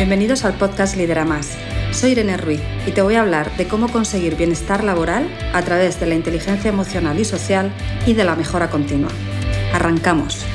Bienvenidos al podcast Lidera Más. Soy Irene Ruiz y te voy a hablar de cómo conseguir bienestar laboral a través de la inteligencia emocional y social y de la mejora continua. Arrancamos.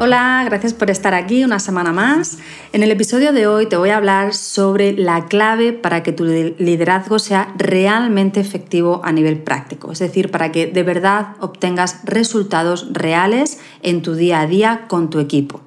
Hola, gracias por estar aquí una semana más. En el episodio de hoy te voy a hablar sobre la clave para que tu liderazgo sea realmente efectivo a nivel práctico, es decir, para que de verdad obtengas resultados reales en tu día a día con tu equipo.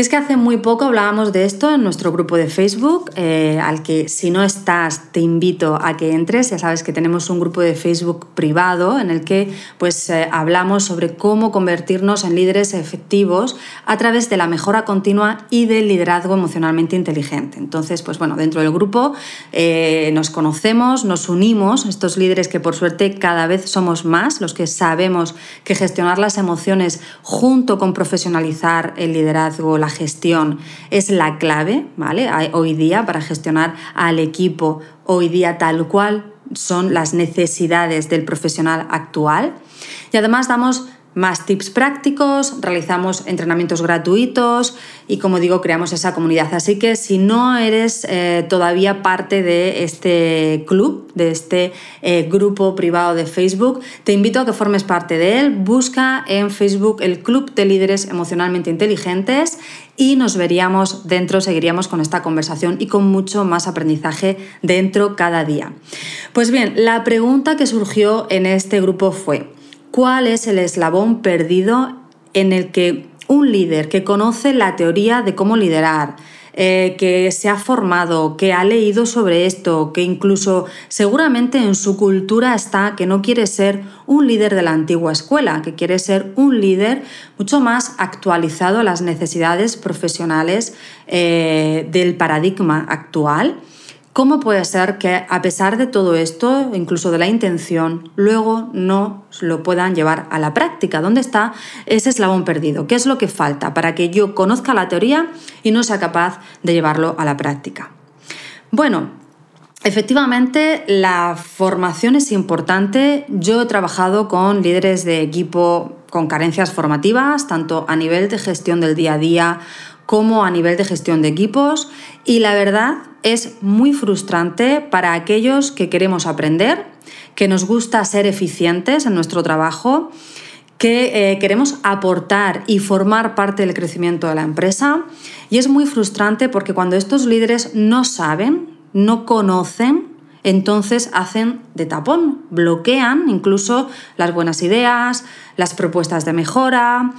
Y es que hace muy poco hablábamos de esto en nuestro grupo de Facebook, eh, al que si no estás te invito a que entres. Ya sabes que tenemos un grupo de Facebook privado en el que pues, eh, hablamos sobre cómo convertirnos en líderes efectivos a través de la mejora continua y del liderazgo emocionalmente inteligente. Entonces, pues bueno, dentro del grupo eh, nos conocemos, nos unimos, estos líderes que por suerte cada vez somos más, los que sabemos que gestionar las emociones junto con profesionalizar el liderazgo, la gestión es la clave, ¿vale? Hoy día para gestionar al equipo, hoy día tal cual son las necesidades del profesional actual. Y además damos más tips prácticos, realizamos entrenamientos gratuitos y como digo, creamos esa comunidad. Así que si no eres eh, todavía parte de este club, de este eh, grupo privado de Facebook, te invito a que formes parte de él. Busca en Facebook el Club de Líderes Emocionalmente Inteligentes y nos veríamos dentro, seguiríamos con esta conversación y con mucho más aprendizaje dentro cada día. Pues bien, la pregunta que surgió en este grupo fue, cuál es el eslabón perdido en el que un líder que conoce la teoría de cómo liderar, eh, que se ha formado, que ha leído sobre esto, que incluso seguramente en su cultura está que no quiere ser un líder de la antigua escuela, que quiere ser un líder mucho más actualizado a las necesidades profesionales eh, del paradigma actual ¿Cómo puede ser que a pesar de todo esto, incluso de la intención, luego no lo puedan llevar a la práctica? ¿Dónde está ese eslabón perdido? ¿Qué es lo que falta para que yo conozca la teoría y no sea capaz de llevarlo a la práctica? Bueno, efectivamente la formación es importante. Yo he trabajado con líderes de equipo con carencias formativas, tanto a nivel de gestión del día a día como a nivel de gestión de equipos y la verdad es muy frustrante para aquellos que queremos aprender, que nos gusta ser eficientes en nuestro trabajo, que eh, queremos aportar y formar parte del crecimiento de la empresa. Y es muy frustrante porque cuando estos líderes no saben, no conocen, entonces hacen de tapón, bloquean incluso las buenas ideas, las propuestas de mejora.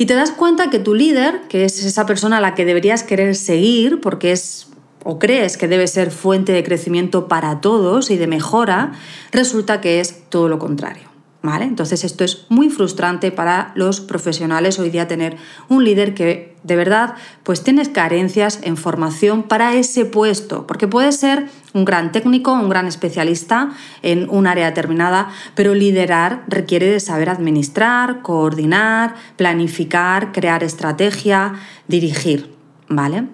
Y te das cuenta que tu líder, que es esa persona a la que deberías querer seguir, porque es o crees que debe ser fuente de crecimiento para todos y de mejora, resulta que es todo lo contrario. ¿Vale? Entonces esto es muy frustrante para los profesionales hoy día tener un líder que de verdad pues tienes carencias en formación para ese puesto, porque puede ser un gran técnico, un gran especialista en un área determinada, pero liderar requiere de saber administrar, coordinar, planificar, crear estrategia, dirigir, ¿vale?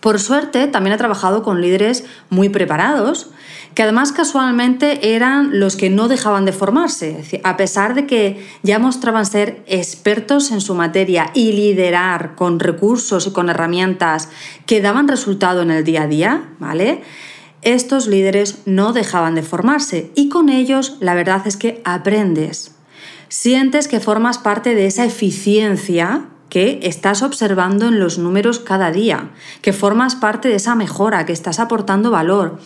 Por suerte, también he trabajado con líderes muy preparados, que además casualmente eran los que no dejaban de formarse, a pesar de que ya mostraban ser expertos en su materia y liderar con recursos y con herramientas que daban resultado en el día a día, ¿vale? Estos líderes no dejaban de formarse y con ellos la verdad es que aprendes. Sientes que formas parte de esa eficiencia que estás observando en los números cada día, que formas parte de esa mejora, que estás aportando valor.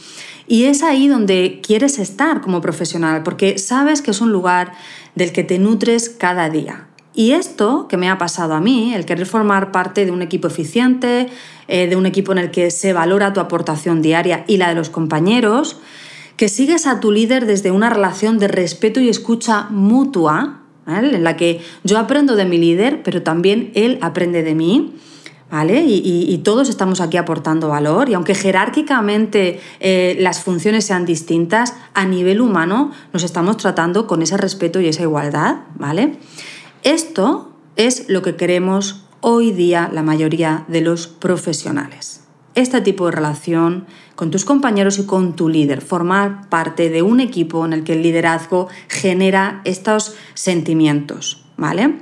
Y es ahí donde quieres estar como profesional, porque sabes que es un lugar del que te nutres cada día. Y esto que me ha pasado a mí, el querer formar parte de un equipo eficiente, eh, de un equipo en el que se valora tu aportación diaria y la de los compañeros, que sigues a tu líder desde una relación de respeto y escucha mutua, en la que yo aprendo de mi líder, pero también él aprende de mí. ¿Vale? Y, todos estamos aquí aportando valor y aunque jerárquicamente eh, las funciones sean distintas, a nivel humano nos estamos tratando con ese respeto y esa igualdad, ¿vale? Esto es lo que queremos hoy día la mayoría de los profesionales, este tipo de relación con tus compañeros y con tu líder, formar parte de un equipo en el que el liderazgo genera estos sentimientos, ¿vale?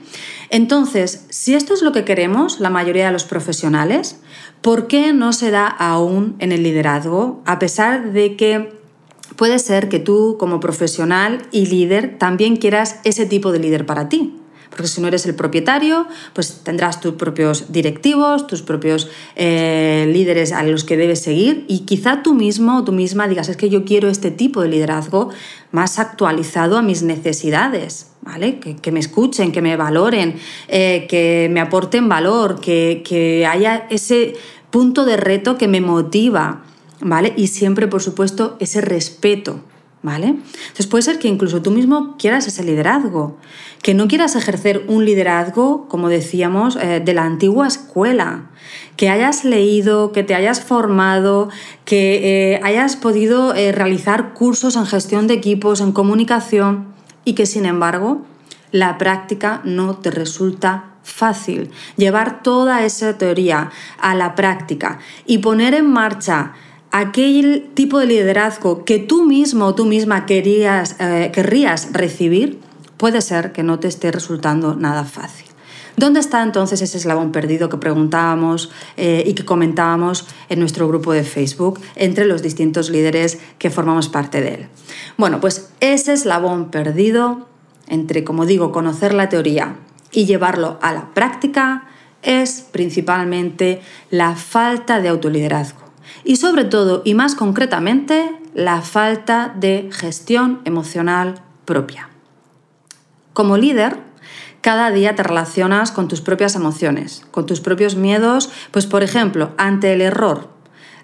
Entonces, si esto es lo que queremos, la mayoría de los profesionales, ¿por qué no se da aún en el liderazgo? A pesar de que puede ser que tú como profesional y líder también quieras ese tipo de líder para ti. Porque si no eres el propietario, pues tendrás tus propios directivos, tus propios eh, líderes a los que debes seguir y quizá tú mismo o tú misma digas, es que yo quiero este tipo de liderazgo más actualizado a mis necesidades. ¿Vale? Que, me escuchen, que me valoren, eh, que me aporten valor, que, que haya ese punto de reto que me motiva, ¿vale? Y siempre, por supuesto, ese respeto ¿vale? Entonces puede ser que incluso tú mismo quieras ese liderazgo, que no quieras ejercer un liderazgo, como decíamos, eh, de la antigua escuela, que hayas leído, que te hayas formado, que eh, hayas podido eh, realizar cursos en gestión de equipos, en comunicación y que sin embargo la práctica no te resulta fácil. Llevar toda esa teoría a la práctica y poner en marcha aquel tipo de liderazgo que tú mismo o tú misma querías, eh, querrías recibir, puede ser que no te esté resultando nada fácil. ¿Dónde está entonces ese eslabón perdido que preguntábamos eh, y que comentábamos en nuestro grupo de Facebook entre los distintos líderes que formamos parte de él? Bueno, pues ese eslabón perdido entre, como digo, conocer la teoría y llevarlo a la práctica es principalmente la falta de autoliderazgo y sobre todo y más concretamente la falta de gestión emocional propia. Como líder, cada día te relacionas con tus propias emociones, con tus propios miedos, pues por ejemplo, ante el error,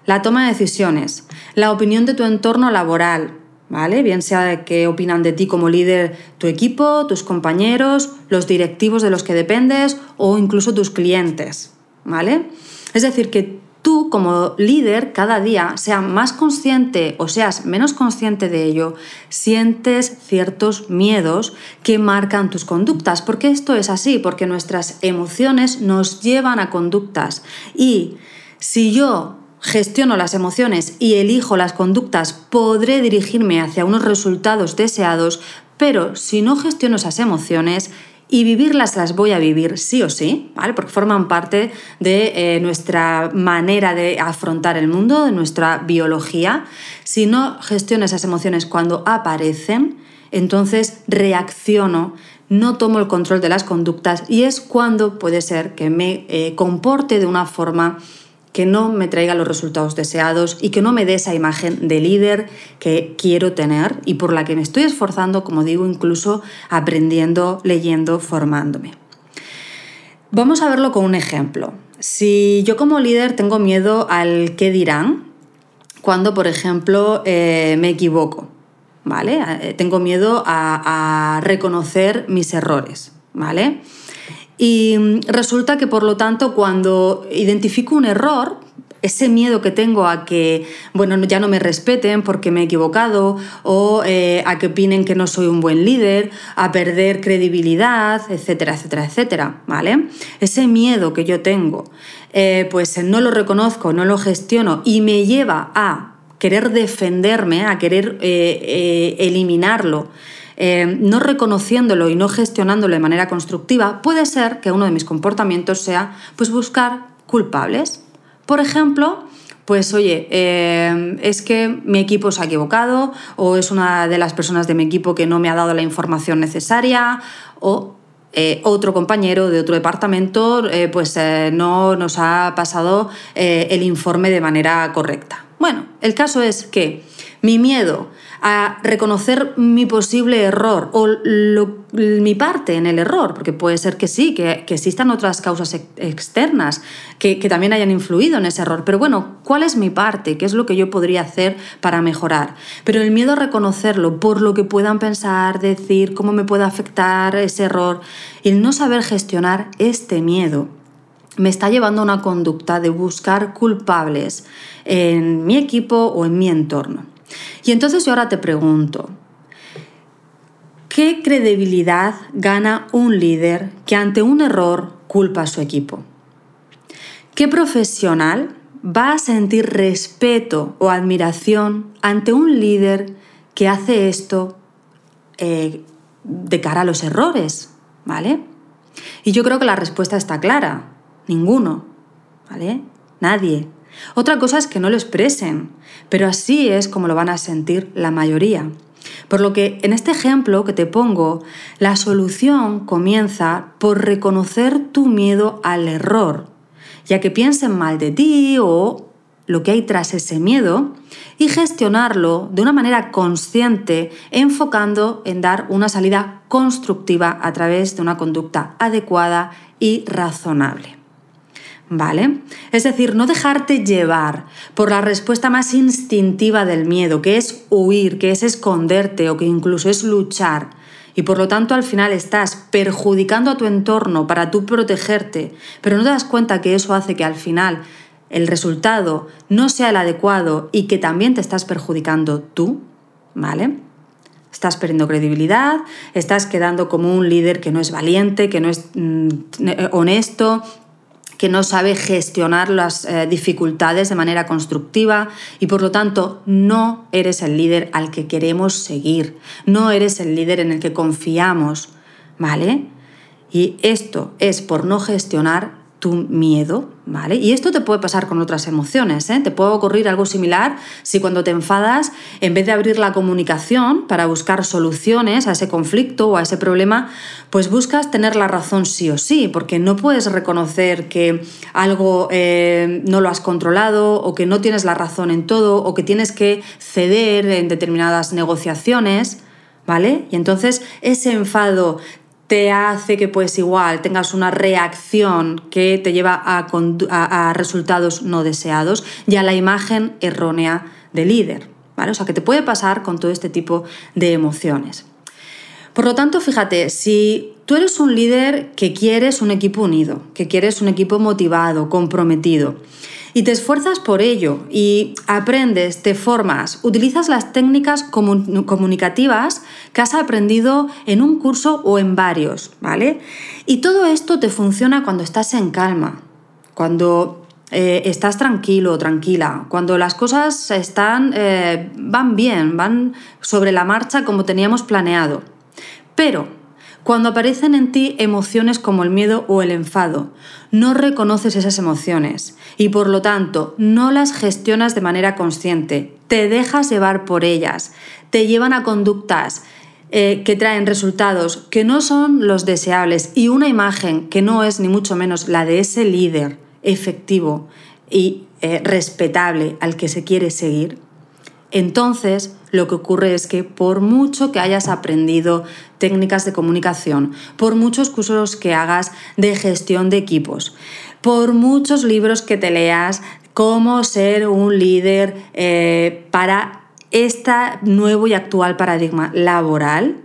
la toma de decisiones, la opinión de tu entorno laboral, ¿vale? Bien sea de qué opinan de ti como líder tu equipo, tus compañeros, los directivos de los que dependes o incluso tus clientes, ¿vale? Es decir, que tú como líder cada día, sea más consciente o seas menos consciente de ello, sientes ciertos miedos que marcan tus conductas. Porque esto es así, porque nuestras emociones nos llevan a conductas. Y si yo gestiono las emociones y elijo las conductas, podré dirigirme hacia unos resultados deseados, pero si no gestiono esas emociones, y vivirlas las voy a vivir sí o sí, ¿vale? Porque forman parte de eh, nuestra manera de afrontar el mundo, de nuestra biología. Si no gestiono esas emociones cuando aparecen, entonces reacciono, no tomo el control de las conductas y es cuando puede ser que me eh, comporte de una forma que no me traiga los resultados deseados y que no me dé esa imagen de líder que quiero tener y por la que me estoy esforzando, como digo, incluso aprendiendo, leyendo, formándome. Vamos a verlo con un ejemplo. Si yo como líder tengo miedo al qué dirán, cuando, por ejemplo, eh, me equivoco, ¿vale? Eh, tengo miedo a, a reconocer mis errores, ¿vale? Y resulta que, por lo tanto, cuando identifico un error, ese miedo que tengo a que, bueno, ya no me respeten porque me he equivocado, o eh, a que opinen que no soy un buen líder, a perder credibilidad, etcétera, etcétera, etcétera, ¿vale? Ese miedo que yo tengo, eh, pues no lo reconozco, no lo gestiono y me lleva a querer defenderme, a querer eh, eliminarlo eh, no reconociéndolo y no gestionándolo de manera constructiva, puede ser que uno de mis comportamientos sea pues buscar culpables. Por ejemplo, pues oye, eh, es que mi equipo se ha equivocado o es una de las personas de mi equipo que no me ha dado la información necesaria o eh, otro compañero de otro departamento pues no nos ha pasado el informe de manera correcta. Bueno, el caso es que mi miedo a reconocer mi posible error o mi parte en el error, porque puede ser que sí, que, existan otras causas externas que, que, también hayan influido en ese error. Pero bueno, ¿cuál es mi parte? ¿Qué es lo que yo podría hacer para mejorar? Pero el miedo a reconocerlo por lo que puedan pensar, decir, cómo me puede afectar ese error, el no saber gestionar este miedo me está llevando a una conducta de buscar culpables en mi equipo o en mi entorno. Y entonces yo ahora te pregunto, ¿qué credibilidad gana un líder que ante un error culpa a su equipo? ¿Qué profesional va a sentir respeto o admiración ante un líder que hace esto eh, de cara a los errores, ¿vale? Y yo creo que la respuesta está clara. Ninguno, ¿vale? Nadie. Otra cosa es que no lo expresen, pero así es como lo van a sentir la mayoría. Por lo que en este ejemplo que te pongo, la solución comienza por reconocer tu miedo al error, ya que piensen mal de ti o lo que hay tras ese miedo y gestionarlo de una manera consciente, enfocando en dar una salida constructiva a través de una conducta adecuada y razonable. ¿Vale? Es decir, no dejarte llevar por la respuesta más instintiva del miedo, que es huir, que es esconderte o que incluso es luchar. Y por lo tanto al final estás perjudicando a tu entorno para tú protegerte, pero no te das cuenta que eso hace que al final el resultado no sea el adecuado y que también te estás perjudicando tú, ¿vale? Estás perdiendo credibilidad, estás quedando como un líder que no es valiente, que no es mm, honesto, que no sabe gestionar las eh, dificultades de manera constructiva y por lo tanto no eres el líder al que queremos seguir, no eres el líder en el que confiamos, ¿vale? Y esto es por no gestionar tu miedo, ¿vale? Y esto te puede pasar con otras emociones, ¿eh? Te puede ocurrir algo similar si cuando te enfadas, en vez de abrir la comunicación para buscar soluciones a ese conflicto o a ese problema, pues buscas tener la razón sí o sí, porque no puedes reconocer que algo eh, no lo has controlado o que no tienes la razón en todo o que tienes que ceder en determinadas negociaciones. ¿Vale? Y entonces ese enfado te hace que pues igual tengas una reacción que te lleva a, resultados no deseados y a la imagen errónea de líder. ¿vale? O sea, que te puede pasar con todo este tipo de emociones. Por lo tanto, fíjate, si tú eres un líder que quieres un equipo unido, que quieres un equipo motivado, comprometido, y te esfuerzas por ello y aprendes, te formas, utilizas las técnicas comunicativas que has aprendido en un curso o en varios, ¿vale? Y todo esto te funciona cuando estás en calma, cuando eh, estás tranquilo o tranquila, cuando las cosas están, eh, van bien, van sobre la marcha como teníamos planeado. Pero cuando aparecen en ti emociones como el miedo o el enfado, no reconoces esas emociones y por lo tanto no las gestionas de manera consciente, te dejas llevar por ellas, te llevan a conductas eh, que traen resultados que no son los deseables y una imagen que no es ni mucho menos la de ese líder efectivo y eh, respetable al que se quiere seguir, entonces lo que ocurre es que por mucho que hayas aprendido técnicas de comunicación, por muchos cursos que hagas de gestión de equipos, por muchos libros que te leas, cómo ser un líder eh, para este nuevo y actual paradigma laboral,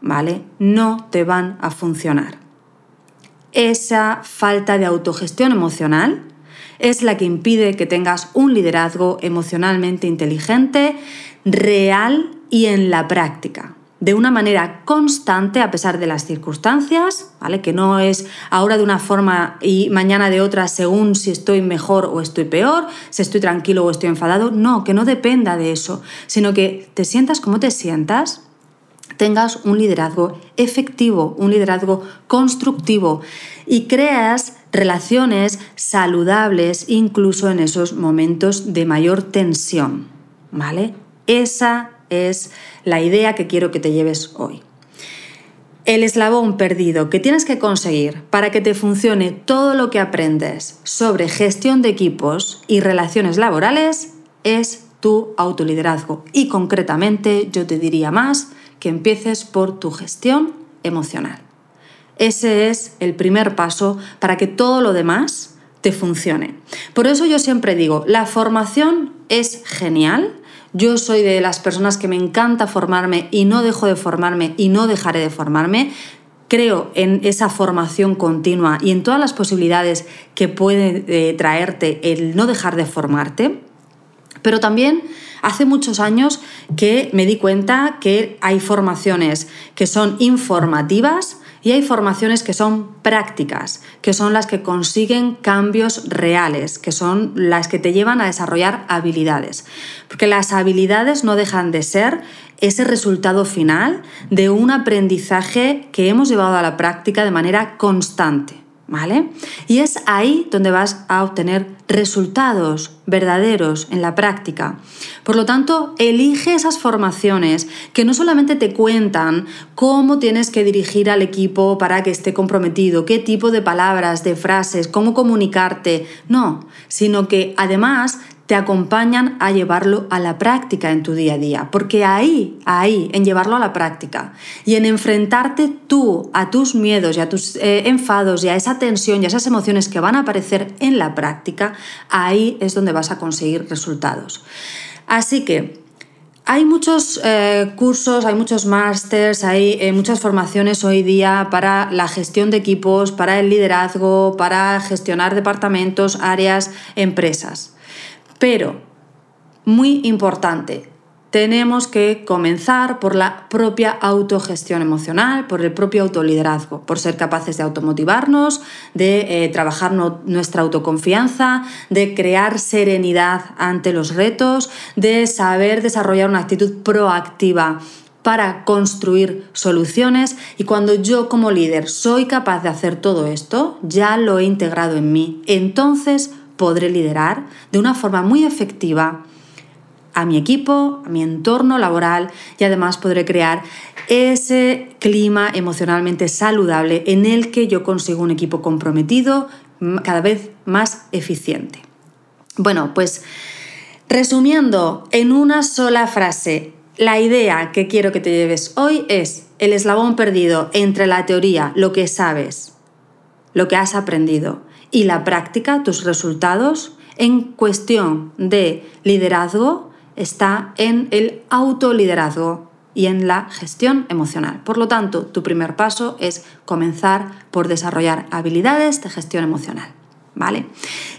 ¿vale? No te van a funcionar. Esa falta de autogestión emocional es la que impide que tengas un liderazgo emocionalmente inteligente, real y en la práctica de una manera constante a pesar de las circunstancias, ¿vale? Que no es ahora de una forma y mañana de otra según si estoy mejor o estoy peor, si estoy tranquilo o estoy enfadado, no, que no dependa de eso, sino que te sientas como te sientas, tengas un liderazgo efectivo, un liderazgo constructivo y creas relaciones saludables incluso en esos momentos de mayor tensión, ¿vale? Esa es la idea que quiero que te lleves hoy. El eslabón perdido que tienes que conseguir para que te funcione todo lo que aprendes sobre gestión de equipos y relaciones laborales es tu autoliderazgo. Y concretamente yo te diría más que empieces por tu gestión emocional. Ese es el primer paso para que todo lo demás te funcione. Por eso yo siempre digo, la formación es genial, yo soy de las personas que me encanta formarme y no dejo de formarme y no dejaré de formarme. Creo en esa formación continua y en todas las posibilidades que puede eh, traerte el no dejar de formarte. Pero también hace muchos años que me di cuenta que hay formaciones que son informativas Y hay formaciones que son prácticas, que son las que consiguen cambios reales, que son las que te llevan a desarrollar habilidades. Porque las habilidades no dejan de ser ese resultado final de un aprendizaje que hemos llevado a la práctica de manera constante. ¿Vale? Y es ahí donde vas a obtener resultados verdaderos en la práctica. Por lo tanto, elige esas formaciones que no solamente te cuentan cómo tienes que dirigir al equipo para que esté comprometido, qué tipo de palabras, de frases, cómo comunicarte, no, sino que además te acompañan a llevarlo a la práctica en tu día a día. Porque ahí, ahí, en llevarlo a la práctica y en enfrentarte tú a tus miedos y a tus eh, enfados y a esa tensión y a esas emociones que van a aparecer en la práctica, ahí es donde vas a conseguir resultados. Así que hay muchos eh, cursos, hay muchos másters, hay eh, muchas formaciones hoy día para la gestión de equipos, para el liderazgo, para gestionar departamentos, áreas, empresas. Pero, muy importante, tenemos que comenzar por la propia autogestión emocional, por el propio autoliderazgo, por ser capaces de automotivarnos, de eh, trabajar nuestra autoconfianza, de crear serenidad ante los retos, de saber desarrollar una actitud proactiva para construir soluciones y cuando yo como líder soy capaz de hacer todo esto, ya lo he integrado en mí. Entonces podré liderar de una forma muy efectiva a mi equipo, a mi entorno laboral y además podré crear ese clima emocionalmente saludable en el que yo consigo un equipo comprometido, cada vez más eficiente. Bueno, pues resumiendo en una sola frase, la idea que quiero que te lleves hoy es el eslabón perdido entre la teoría, lo que sabes, lo que has aprendido, y la práctica, tus resultados en cuestión de liderazgo está en el autoliderazgo y en la gestión emocional. Por lo tanto, tu primer paso es comenzar por desarrollar habilidades de gestión emocional. ¿Vale?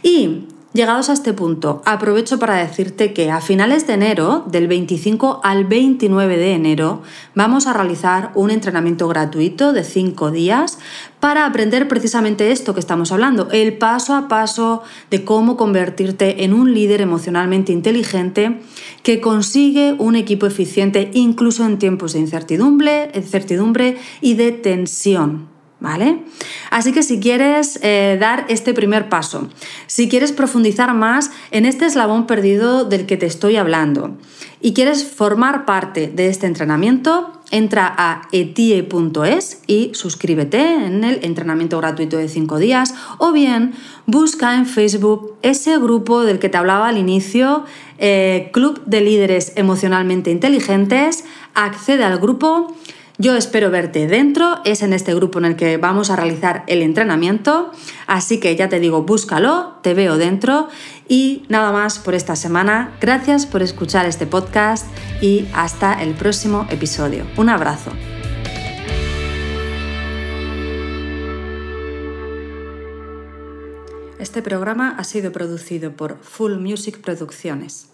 Y Llegados a este punto, aprovecho para decirte que a finales de enero, del 25 al 29 de enero, vamos a realizar un entrenamiento gratuito de 5 días para aprender precisamente esto que estamos hablando, el paso a paso de cómo convertirte en un líder emocionalmente inteligente que consigue un equipo eficiente incluso en tiempos de incertidumbre, incertidumbre y de tensión. ¿Vale? Así que si quieres eh, dar este primer paso, si quieres profundizar más en este eslabón perdido del que te estoy hablando y quieres formar parte de este entrenamiento, entra a etie.es y suscríbete en el entrenamiento gratuito de 5 días o bien busca en Facebook ese grupo del que te hablaba al inicio, eh, Club de Líderes Emocionalmente Inteligentes, accede al grupo yo espero verte dentro, es en este grupo en el que vamos a realizar el entrenamiento, así que ya te digo, búscalo, te veo dentro y nada más por esta semana. Gracias por escuchar este podcast y hasta el próximo episodio. Un abrazo. Este programa ha sido producido por Full Music Producciones.